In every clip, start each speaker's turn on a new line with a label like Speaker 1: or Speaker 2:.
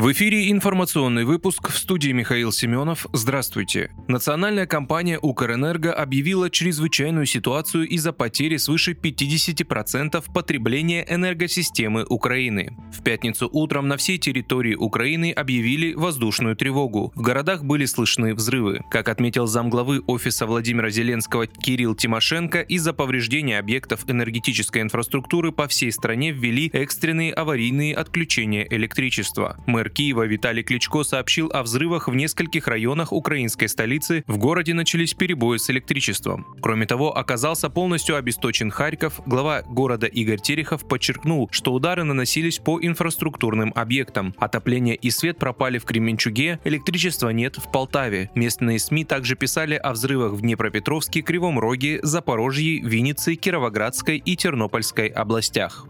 Speaker 1: В эфире информационный выпуск в студии Михаил Семенов. Здравствуйте. Национальная компания «Укрэнерго» объявила чрезвычайную ситуацию из-за потери свыше 50% потребления энергосистемы Украины. В пятницу утром на всей территории Украины объявили воздушную тревогу. В городах были слышны взрывы. Как отметил замглавы офиса Владимира Зеленского Кирилл Тимошенко, из-за повреждения объектов энергетической инфраструктуры по всей стране ввели экстренные аварийные отключения электричества. Мэр Киева Виталий Кличко сообщил о взрывах в нескольких районах украинской столицы. В городе начались перебои с электричеством. Кроме того, оказался полностью обесточен Харьков. Глава города Игорь Терехов подчеркнул, что удары наносились по инфраструктурным объектам. Отопление и свет пропали в Кременчуге, электричества нет в Полтаве. Местные СМИ также писали о взрывах в Днепропетровске, Кривом Роге, Запорожье, Виннице, Кировоградской и Тернопольской областях.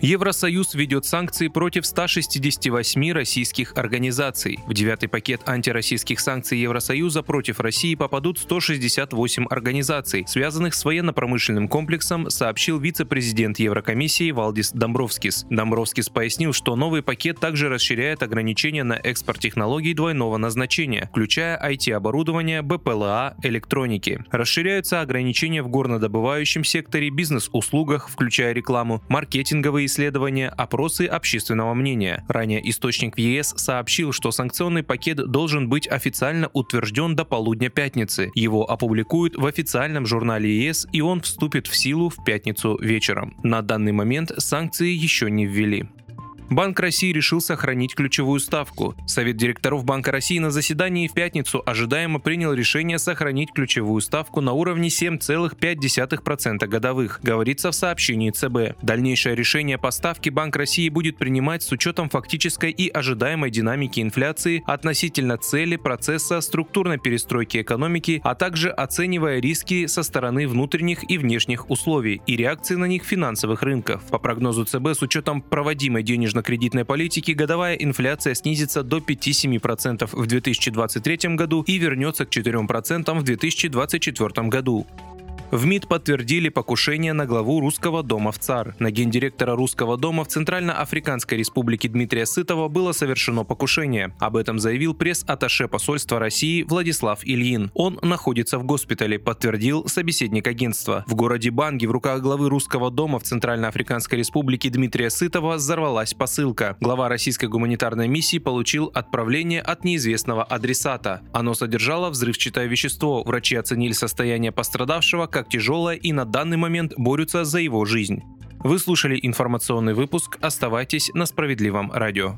Speaker 1: Евросоюз ведет санкции против 168 российских организаций. В девятый пакет антироссийских санкций Евросоюза против России попадут 168 организаций, связанных с военно-промышленным комплексом, сообщил вице-президент Еврокомиссии Валдис Домбровскис. Домбровскис пояснил, что новый пакет также расширяет ограничения на экспорт технологий двойного назначения, включая IT-оборудование, БПЛА, электроники. Расширяются ограничения в горнодобывающем секторе, бизнес-услугах, включая рекламу, маркетинговые исследования, опросы общественного мнения. Ранее источник в ЕС сообщил, что санкционный пакет должен быть официально утвержден до полудня пятницы. Его опубликуют в официальном журнале ЕС, и он вступит в силу в пятницу вечером. На данный момент санкции еще не ввели. Банк России решил сохранить ключевую ставку. Совет директоров Банка России на заседании в пятницу ожидаемо принял решение сохранить ключевую ставку на уровне 7,5% годовых, говорится в сообщении ЦБ. Дальнейшее решение по ставке Банк России будет принимать с учетом фактической и ожидаемой динамики инфляции относительно цели процесса структурной перестройки экономики, а также оценивая риски со стороны внутренних и внешних условий и реакции на них финансовых рынков. По прогнозу ЦБ с учетом проводимой денежной денежно-кредитной политики годовая инфляция снизится до 5-7% в 2023 году и вернется к 4% в 2024 году. В МИД подтвердили покушение на главу Русского дома в ЦАР. На гендиректора Русского дома в Центральноафриканской республике Дмитрия Сытова было совершено покушение. Об этом заявил пресс-атташе посольства России Владислав Ильин. Он находится в госпитале, подтвердил собеседник агентства. В городе Банги в руках главы Русского дома в Центральноафриканской республике Дмитрия Сытова взорвалась посылка. Глава российской гуманитарной миссии получил отправление от неизвестного адресата. Оно содержало взрывчатое вещество. Врачи оценили состояние пострадавшего как тяжелое и на данный момент борются за его жизнь. Вы слушали информационный выпуск. Оставайтесь на справедливом радио.